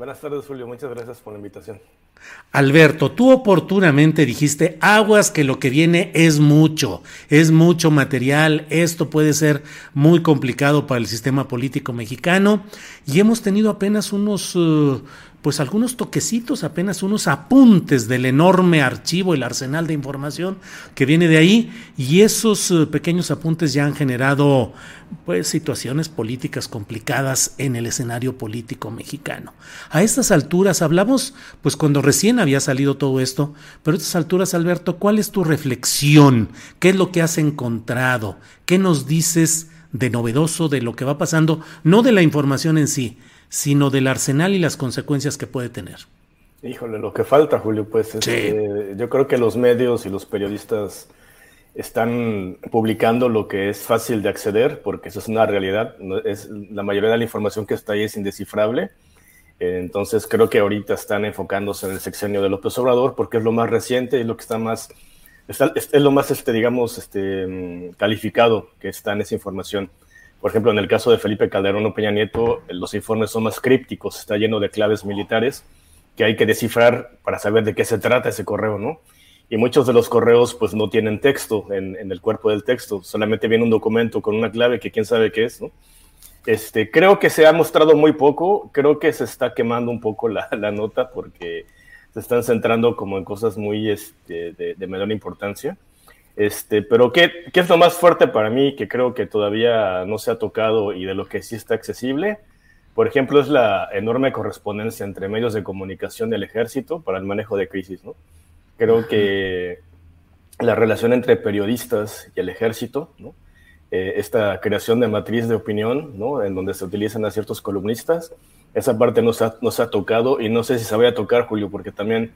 Buenas tardes, Julio. Muchas gracias por la invitación. Alberto, tú oportunamente dijiste, aguas que lo que viene es mucho, es mucho material, esto puede ser muy complicado para el sistema político mexicano y hemos tenido apenas unos uh, pues algunos toquecitos, apenas unos apuntes del enorme archivo, el arsenal de información que viene de ahí, y esos eh, pequeños apuntes ya han generado pues situaciones políticas complicadas en el escenario político mexicano. A estas alturas hablamos, pues cuando recién había salido todo esto, pero a estas alturas, Alberto, ¿cuál es tu reflexión? ¿Qué es lo que has encontrado? ¿Qué nos dices de novedoso de lo que va pasando? No de la información en sí, sino del arsenal y las consecuencias que puede tener. Híjole, lo que falta, Julio, pues yo creo que los medios y los periodistas están publicando lo que es fácil de acceder, porque eso es una realidad. es, la mayoría de la información que está ahí es indescifrable. entonces creo que ahorita están enfocándose en el sexenio de López Obrador, porque es lo más reciente y lo que está más, es, lo más, este, digamos, este, mm, calificado que está en esa información. Por ejemplo, en el caso de Felipe Calderón o Peña Nieto, los informes son más crípticos, está lleno de claves militares que hay que descifrar para saber de qué se trata ese correo, ¿no? Y muchos de los correos pues no tienen texto en, el cuerpo del texto, solamente viene un documento con una clave que quién sabe qué es, ¿no? Este, creo que se ha mostrado muy poco, creo que se está quemando un poco la, nota porque se están centrando como en cosas muy este, de, de menor importancia. Este, pero ¿qué, ¿qué, es lo más fuerte para mí que creo que todavía no se ha tocado y de lo que sí está accesible? Por ejemplo, es la enorme correspondencia entre medios de comunicación del ejército para el manejo de crisis. ¿no? Creo que la relación entre periodistas y el ejército, ¿no? Eh, esta creación de matriz de opinión, ¿no? en donde se utilizan a ciertos columnistas, esa parte no se, ha, no se ha tocado y no sé si se vaya a tocar, Julio, porque también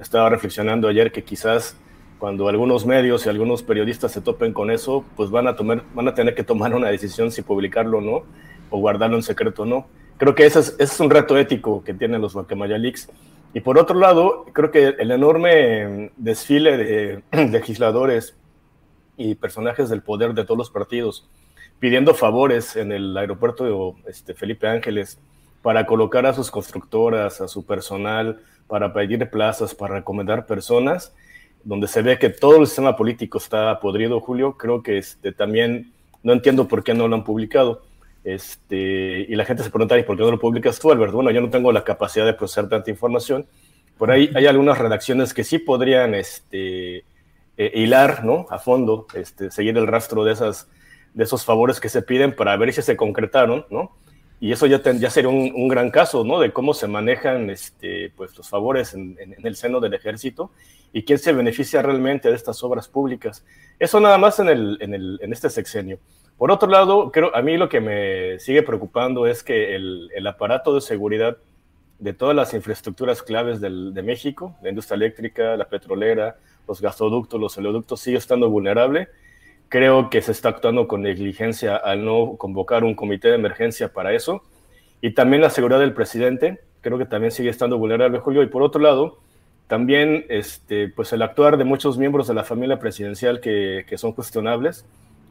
estaba reflexionando ayer que quizás cuando algunos medios y algunos periodistas se topen con eso, pues van a, tomar, van a tener que tomar una decisión si publicarlo o no, o guardarlo en secreto o no. Creo que ese es, es un reto ético que tienen los Guacamaya Leaks. Y por otro lado, creo que el enorme desfile de legisladores y personajes del poder de todos los partidos pidiendo favores en el aeropuerto de este, Felipe Ángeles para colocar a sus constructoras, a su personal, para pedir plazas, para recomendar personas, donde se ve que todo el sistema político está podrido, Julio, creo que este, también no entiendo por qué no lo han publicado. Este, y la gente se pregunta, ¿y por qué no lo publicas tú, Albert? Bueno, yo no tengo la capacidad de procesar tanta información. Por ahí hay algunas redacciones que sí podrían este, eh, hilar ¿no? a fondo, este, seguir el rastro de, esas, de esos favores que se piden para ver si se concretaron, ¿no? Y eso ya, ya sería un, gran caso, ¿no? De cómo se manejan este, pues, los favores en, el seno del ejército y quién se beneficia realmente de estas obras públicas. Eso nada más en, el, en, el, este sexenio. Por otro lado, creo, a mí lo que me sigue preocupando es que el, el aparato de seguridad de todas las infraestructuras claves del, de México, la industria eléctrica, la petrolera, los gasoductos, los oleoductos, sigue estando vulnerable Creo que se está actuando con negligencia al no convocar un comité de emergencia para eso. Y también la seguridad del presidente, creo que también sigue estando vulnerable, Julio. Y por otro lado, también este, pues el actuar de muchos miembros de la familia presidencial que, que son cuestionables,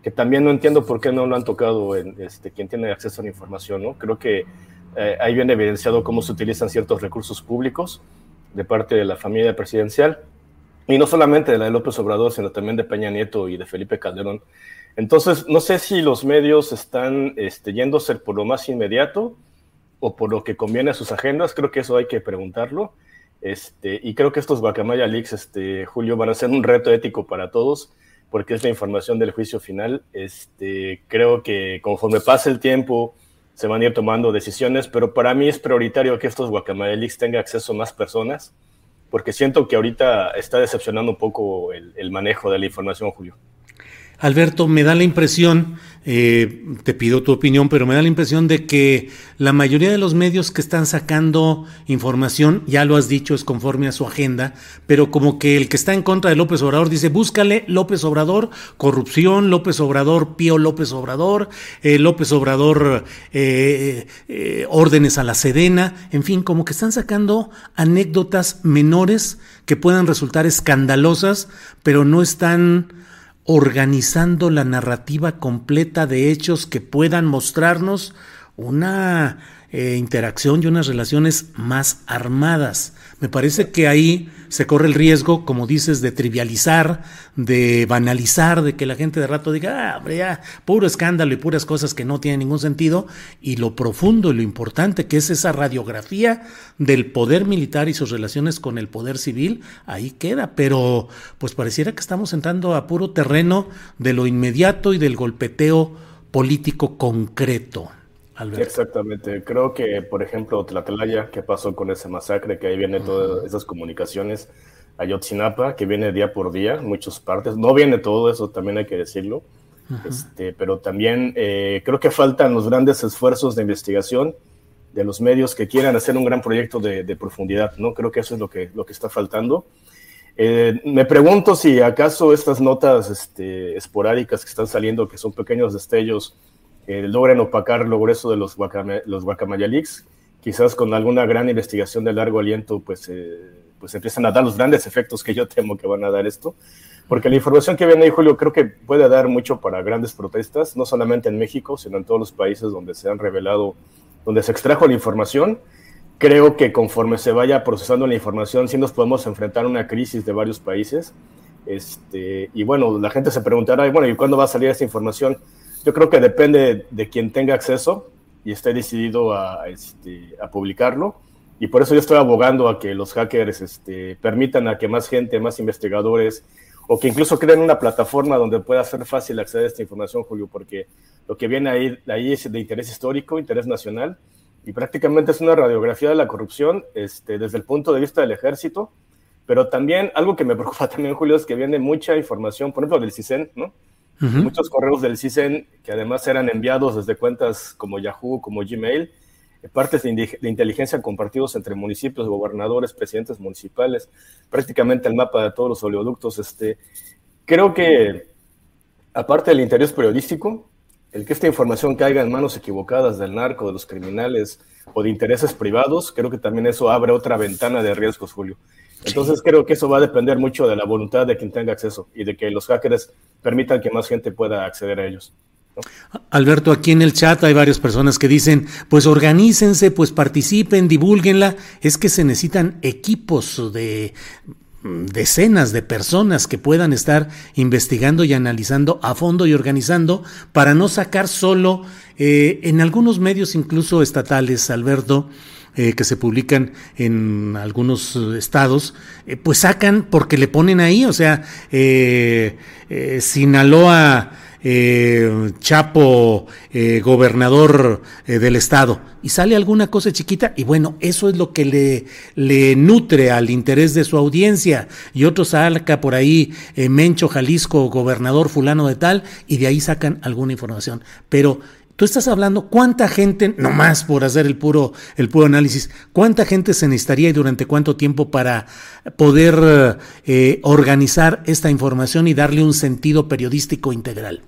que también no entiendo por qué no lo han tocado en, este, quien tiene acceso a la información. ¿no? Creo que eh, ahí viene evidenciado cómo se utilizan ciertos recursos públicos de parte de la familia presidencial, y no solamente de la de López Obrador, sino también de Peña Nieto y de Felipe Calderón. Entonces, no sé si los medios están este, yéndose por lo más inmediato o por lo que conviene a sus agendas, creo que eso hay que preguntarlo. Este, y creo que estos Guacamaya Leaks, este, Julio, van a ser un reto ético para todos, porque es la información del juicio final. Este, creo que conforme pase el tiempo, se van a ir tomando decisiones, pero para mí es prioritario que estos Guacamaya Leaks tengan acceso a más personas, porque siento que ahorita está decepcionando un poco el manejo de la información, Julio. Alberto, me da la impresión, eh, te pido tu opinión, pero me da la impresión de que la mayoría de los medios que están sacando información, ya lo has dicho, es conforme a su agenda, pero como que el que está en contra de López Obrador dice, búscale López Obrador, corrupción, López Obrador, Pío López Obrador, eh, López Obrador, eh, órdenes a la Sedena, en fin, como que están sacando anécdotas menores que puedan resultar escandalosas, pero no están organizando la narrativa completa de hechos que puedan mostrarnos una eh, interacción y unas relaciones más armadas. Me parece que ahí se corre el riesgo, como dices, de trivializar, de banalizar, de que la gente de rato diga, ah, puro escándalo y puras cosas que no tienen ningún sentido, y lo profundo y lo importante que es esa radiografía del poder militar y sus relaciones con el poder civil, ahí queda, pero pues pareciera que estamos entrando a puro terreno de lo inmediato y del golpeteo político concreto. Exactamente. Creo que, por ejemplo, Tlatlaya, ¿qué pasó con ese masacre? Que ahí vienen todas esas comunicaciones. Ayotzinapa, que viene día por día, muchas partes. No viene todo eso, también hay que decirlo. este, pero también eh, creo que faltan los grandes esfuerzos de investigación de los medios que quieran hacer un gran proyecto de, profundidad. ¿no? Creo que eso es lo que, lo que está faltando. Eh, me pregunto si acaso estas notas este, esporádicas que están saliendo, que son pequeños destellos, eh, logren opacar lo grueso de los, los Guacamaya Leaks. Quizás con alguna gran investigación de largo aliento, pues, eh, pues empiezan a dar los grandes efectos que yo temo que van a dar esto. Porque la información que viene ahí, Julio, creo que puede dar mucho para grandes protestas, no solamente en México, sino en todos los países donde se han revelado, donde se extrajo la información. Creo que conforme se vaya procesando la información, sí nos podemos enfrentar a una crisis de varios países. Este, y bueno, la gente se preguntará, bueno, ¿y cuándo va a salir esta información? Yo creo que depende de quien tenga acceso y esté decidido a, este, a publicarlo. Y por eso yo estoy abogando a que los hackers este, permitan a que más gente, más investigadores, o que incluso creen una plataforma donde pueda ser fácil acceder a esta información, Julio, porque lo que viene ahí, ahí es de interés histórico, interés nacional, y prácticamente es una radiografía de la corrupción este, desde el punto de vista del ejército, pero también algo que me preocupa también, Julio, es que viene mucha información, por ejemplo, del CISEN, ¿no? Muchos correos del CISEN que además eran enviados desde cuentas como Yahoo, como Gmail, eh, partes de, inteligencia compartidos entre municipios, gobernadores, presidentes municipales, prácticamente el mapa de todos los oleoductos. Este, creo que, aparte del interés periodístico, el que esta información caiga en manos equivocadas del narco, de los criminales o de intereses privados, creo que también eso abre otra ventana de riesgos, Julio. Entonces creo que eso va a depender mucho de la voluntad de quien tenga acceso y de que los hackers permitan que más gente pueda acceder a ellos. Alberto, aquí en el chat hay varias personas que dicen, pues organícense, pues participen, divulguenla. Es que se necesitan equipos de decenas de personas que puedan estar investigando y analizando a fondo y organizando para no sacar solo eh, en algunos medios incluso estatales, Alberto, eh, que se publican en algunos estados, eh, pues sacan porque le ponen ahí, o sea, eh, Sinaloa, Chapo, gobernador del estado, y sale alguna cosa chiquita, y bueno, eso es lo que le, le nutre al interés de su audiencia, y otros saca por ahí Mencho, Jalisco, gobernador fulano de tal, y de ahí sacan alguna información, pero Tú estás hablando cuánta gente, nomás por hacer el puro, el puro análisis, cuánta gente se necesitaría y durante cuánto tiempo para poder eh, organizar esta información y darle un sentido periodístico integral.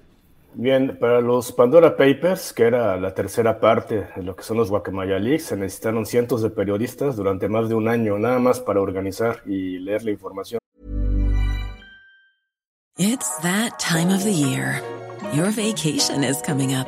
Bien, para los Pandora Papers, que era la tercera parte de lo que son los Guacamaya Leaks, se necesitaron cientos de periodistas durante más de un año, nada más para organizar y leer la información. It's that time of the year. Your vacation is coming up.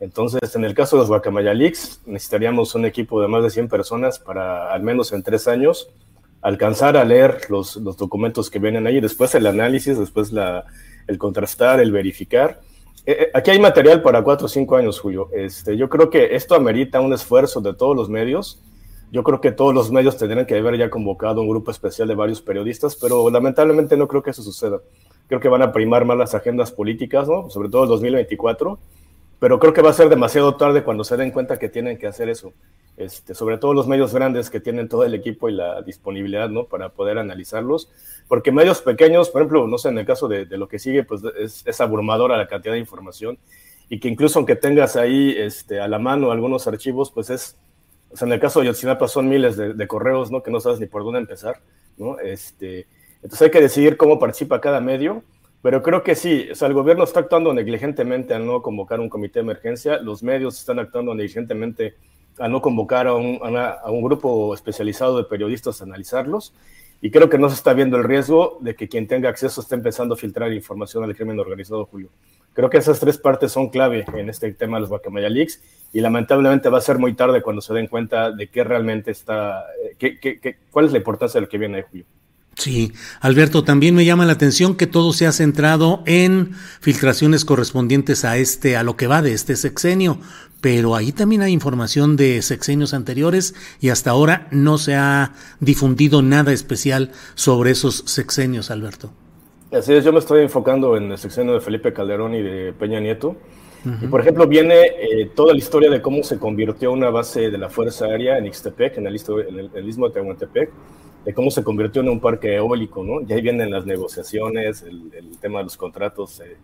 Entonces, en el caso de los Guacamaya Leaks, necesitaríamos un equipo de más de 100 personas para, al menos en tres años, alcanzar a leer los, los documentos que vienen ahí, después el análisis, después la, el contrastar, el verificar eh, eh, aquí hay material para cuatro o cinco años, Julio. Este, yo creo que esto amerita un esfuerzo de todos los medios. Yo creo que todos los medios tendrían que haber ya convocado un grupo especial de varios periodistas, pero lamentablemente no creo que eso suceda. Creo que van a primar más las agendas políticas, ¿no? sobre todo el 2024, pero creo que va a ser demasiado tarde cuando se den cuenta que tienen que hacer eso. Este, sobre todo los medios grandes que tienen todo el equipo y la disponibilidad ¿no? para poder analizarlos, porque medios pequeños, por ejemplo, no sé, en el caso de, lo que sigue, pues es, abrumadora la cantidad de información y que incluso aunque tengas ahí este, a la mano algunos archivos, pues es, o sea, en el caso de Yotzinapa son miles de, correos, ¿no? Que no sabes ni por dónde empezar, ¿no? Este, entonces hay que decidir cómo participa cada medio, pero creo que sí, o sea, el gobierno está actuando negligentemente al no convocar un comité de emergencia, los medios están actuando negligentemente a no convocar a un, a, un, grupo especializado de periodistas a analizarlos. Y creo que no se está viendo el riesgo de que quien tenga acceso esté empezando a filtrar información al crimen organizado, Julio. Creo que esas tres partes son clave en este tema de los Guacamaya Leaks y lamentablemente va a ser muy tarde cuando se den cuenta de qué realmente está, eh, qué, qué, cuál es la importancia de lo que viene de Julio. Sí, Alberto, también me llama la atención que todo se ha centrado en filtraciones correspondientes a este, a lo que va de este sexenio, pero ahí también hay información de sexenios anteriores y hasta ahora no se ha difundido nada especial sobre esos sexenios, Alberto. Así es, yo me estoy enfocando en el sexenio de Felipe Calderón y de Peña Nieto. Y por ejemplo, viene eh, toda la historia de cómo se convirtió una base de la Fuerza Aérea en Ixtepec, en el, en el, istmo de Tehuantepec, de cómo se convirtió en un parque eólico, ¿no? Y ahí vienen las negociaciones, el, tema de los contratos, eh,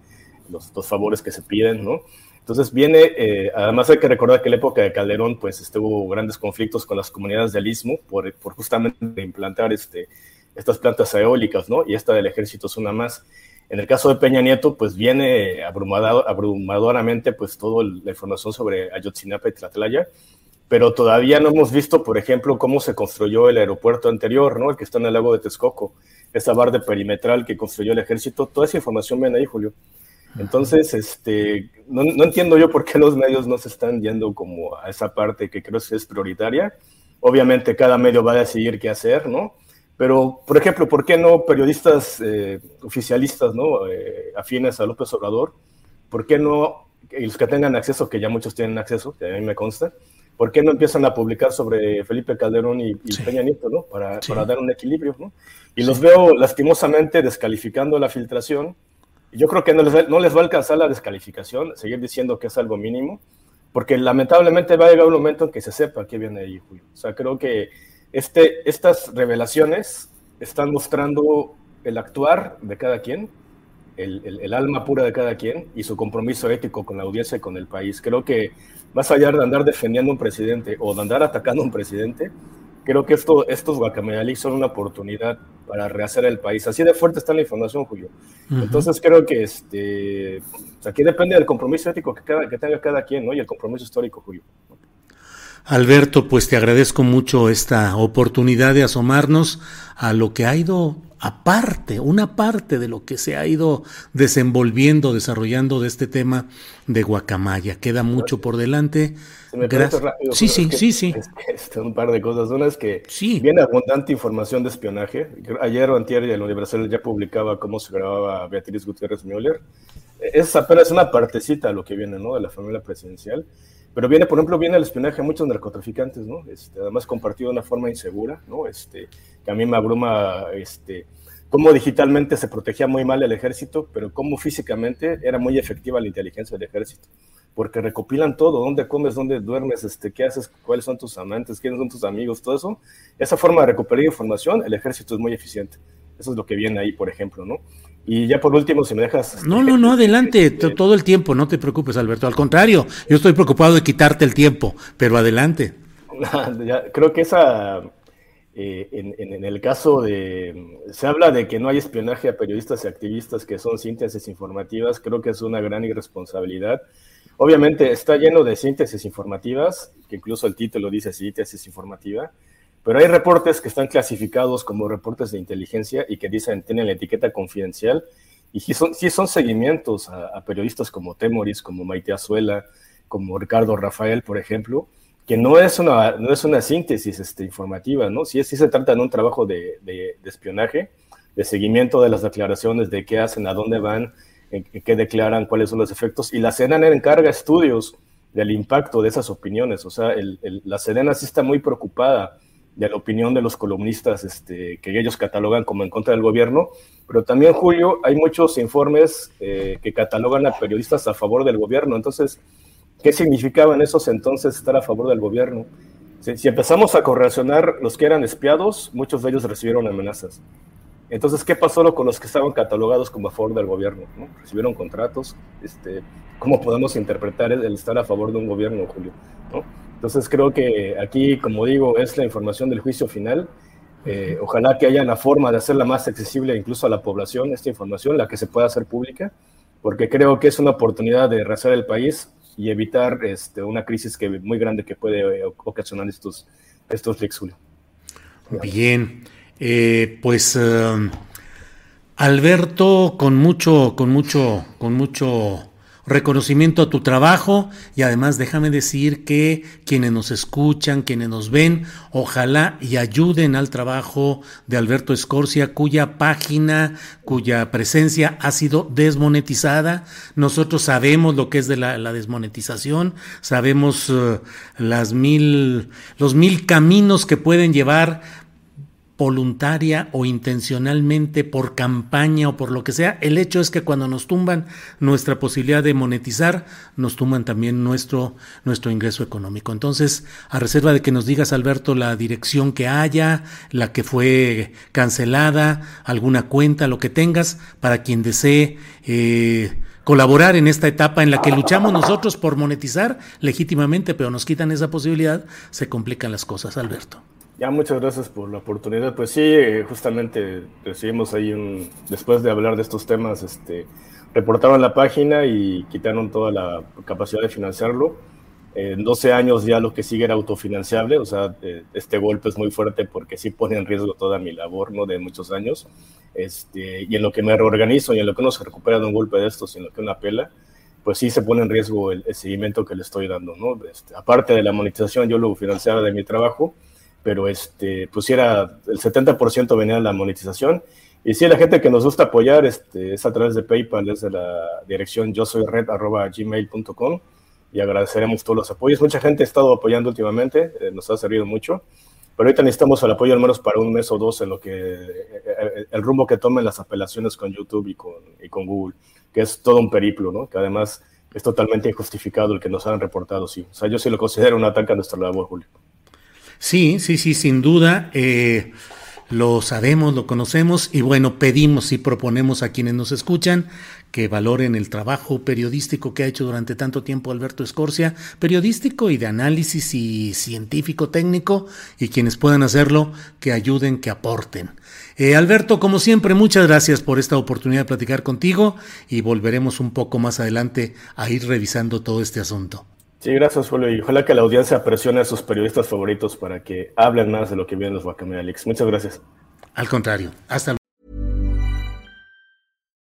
los, los, favores que se piden, ¿no? Entonces viene, eh, además hay que recordar que en la época de Calderón, pues estuvo grandes conflictos con las comunidades del Istmo por, por justamente implantar este, estas plantas eólicas, ¿no? Y esta del ejército es una más. En el caso de Peña Nieto, pues viene abrumadoramente pues toda la información sobre Ayotzinapa y Tlatlaya, pero todavía no hemos visto, por ejemplo, cómo se construyó el aeropuerto anterior, ¿no? El que está en el lago de Texcoco, esa barra perimetral que construyó el ejército, toda esa información viene ahí, Julio. Entonces, este, no, entiendo yo por qué los medios no se están yendo como a esa parte que creo que es prioritaria. Obviamente cada medio va a decidir qué hacer, ¿no? Pero, por ejemplo, ¿por qué no periodistas eh, oficialistas, ¿no? Eh, afines a López Obrador, ¿por qué no, y los que tengan acceso, que ya muchos tienen acceso, que a mí me consta, ¿por qué no empiezan a publicar sobre Felipe Calderón y, Peña Nieto, ¿no? Para, para, dar un equilibrio, ¿no? Y los veo lastimosamente descalificando la filtración yo creo que no les, no les va a alcanzar la descalificación, seguir diciendo que es algo mínimo, porque lamentablemente va a llegar un momento en que se sepa qué viene ahí, Julio. O sea, creo que este, estas revelaciones están mostrando el actuar de cada quien, el, el, el, alma pura de cada quien y su compromiso ético con la audiencia y con el país. Creo que más allá de andar defendiendo a un presidente o de andar atacando a un presidente, creo que esto, estos guacamayalí son una oportunidad para rehacer el país. Así de fuerte está la información, Julio. Entonces creo que este, aquí depende del compromiso ético que, cada, que tenga cada quien, ¿no? Y el compromiso histórico, Julio. Alberto, pues te agradezco mucho esta oportunidad de asomarnos a lo que ha ido aparte, una parte de lo que se ha ido desenvolviendo, desarrollando de este tema de Guacamaya. Queda mucho por delante. Gracias. sí, sí, sí, sí. un par de cosas. Una es que viene abundante información de espionaje. Ayer o antier el Universal ya publicaba cómo se grababa Beatriz Gutiérrez Müller. Es apenas una partecita de lo que viene, ¿no? De la familia presidencial pero viene, por ejemplo, viene el espionaje a muchos narcotraficantes, ¿no? Este, además compartido de una forma insegura, ¿no? Este, que a mí me abruma, este, cómo digitalmente se protegía muy mal el ejército, pero cómo físicamente era muy efectiva la inteligencia del ejército, porque recopilan todo, dónde comes, dónde duermes, este, qué haces, cuáles son tus amantes, quiénes son tus amigos, todo eso. Esa forma de recuperar información, el ejército es muy eficiente. Eso es lo que viene ahí, por ejemplo, ¿no? Y ya por último, si me dejas... No, no, no, adelante, todo el tiempo, no te preocupes, Alberto. Al contrario, yo estoy preocupado de quitarte el tiempo, pero adelante. creo que esa, eh, en, el caso de... Se habla de que no hay espionaje a periodistas y activistas que son síntesis informativas, creo que es una gran irresponsabilidad. Obviamente está lleno de síntesis informativas, que incluso el título dice síntesis informativa, pero hay reportes que están clasificados como reportes de inteligencia y que dicen, tienen la etiqueta confidencial, y sí son, sí son seguimientos a, periodistas como Temoris, como Maite Azuela, como Ricardo Rafael, por ejemplo, que no es una, no es una síntesis este, informativa, ¿no? Sí, sí se trata de un trabajo de, de, espionaje, de seguimiento de las declaraciones, de qué hacen, a dónde van, en, qué declaran, cuáles son los efectos, y la Sedena encarga estudios del impacto de esas opiniones, o sea, el, la Sedena sí está muy preocupada de la opinión de los columnistas este, que ellos catalogan como en contra del gobierno, pero también, Julio, hay muchos informes eh, que catalogan a periodistas a favor del gobierno. Entonces, ¿qué significaba en esos entonces estar a favor del gobierno? Si, empezamos a correlacionar los que eran espiados, muchos de ellos recibieron amenazas. Entonces, ¿qué pasó con los que estaban catalogados como a favor del gobierno? ¿Recibieron contratos? Este, ¿Cómo podemos interpretar el, estar a favor de un gobierno, Julio? ¿no? Entonces creo que aquí, como digo, es la información del juicio final. Eh, ojalá que haya una forma de hacerla más accesible incluso a la población, esta información, la que se pueda hacer pública, porque creo que es una oportunidad de rehacer el país y evitar este, una crisis que, muy grande que puede ocasionar estos, estos Julio. Bien, eh, pues eh, Alberto, con mucho, con mucho, con mucho reconocimiento a tu trabajo y además déjame decir que quienes nos escuchan, quienes nos ven, ojalá y ayuden al trabajo de Alberto Escorcia, cuya página, cuya presencia ha sido desmonetizada. Nosotros sabemos lo que es de la, desmonetización, sabemos eh, las mil, los mil caminos que pueden llevar voluntaria o intencionalmente por campaña o por lo que sea. El hecho es que cuando nos tumban nuestra posibilidad de monetizar, nos tumban también nuestro, nuestro ingreso económico. Entonces, a reserva de que nos digas, Alberto, la dirección que haya, la que fue cancelada, alguna cuenta, lo que tengas, para quien desee eh, colaborar en esta etapa en la que luchamos nosotros por monetizar legítimamente, pero nos quitan esa posibilidad, se complican las cosas, Alberto. Ya, muchas gracias por la oportunidad. Pues sí, eh, justamente recibimos ahí un, después de hablar de estos temas, este, reportaron la página y quitaron toda la capacidad de financiarlo. En 12 años ya lo que sigue era autofinanciable, o sea, eh, este golpe es muy fuerte porque sí pone en riesgo toda mi labor, ¿no? De muchos años. Este, y en lo que me reorganizo y en lo que uno se recupera de un golpe de estos lo que una pela, pues sí se pone en riesgo el, seguimiento que le estoy dando, ¿no? Este, aparte de la monetización, yo lo financiaba de mi trabajo, pero este, pues era el 70% venía de la monetización. Y sí, la gente que nos gusta apoyar este, es a través de PayPal, desde la dirección yo soy red gmail.com y agradeceremos todos los apoyos. Mucha gente ha estado apoyando últimamente, eh, nos ha servido mucho, pero ahorita necesitamos el apoyo al menos para un mes o dos en lo que eh, el rumbo que tomen las apelaciones con YouTube y con, y con Google, que es todo un periplo, ¿no? Que además es totalmente injustificado el que nos han reportado, sí. O sea, yo sí lo considero un ataque a nuestra labor, Julio. Sí, sí, sí, sin duda. Eh, lo sabemos, lo conocemos y bueno, pedimos y proponemos a quienes nos escuchan que valoren el trabajo periodístico que ha hecho durante tanto tiempo Alberto Escorcia, periodístico y de análisis y científico técnico, y quienes puedan hacerlo, que ayuden, que aporten. Eh, Alberto, como siempre, muchas gracias por esta oportunidad de platicar contigo y volveremos un poco más adelante a ir revisando todo este asunto. Sí, gracias, Julio. Y ojalá que la audiencia presione a sus periodistas favoritos para que hablen más de lo que vienen los Guacamole Muchas gracias. Al contrario. Hasta luego.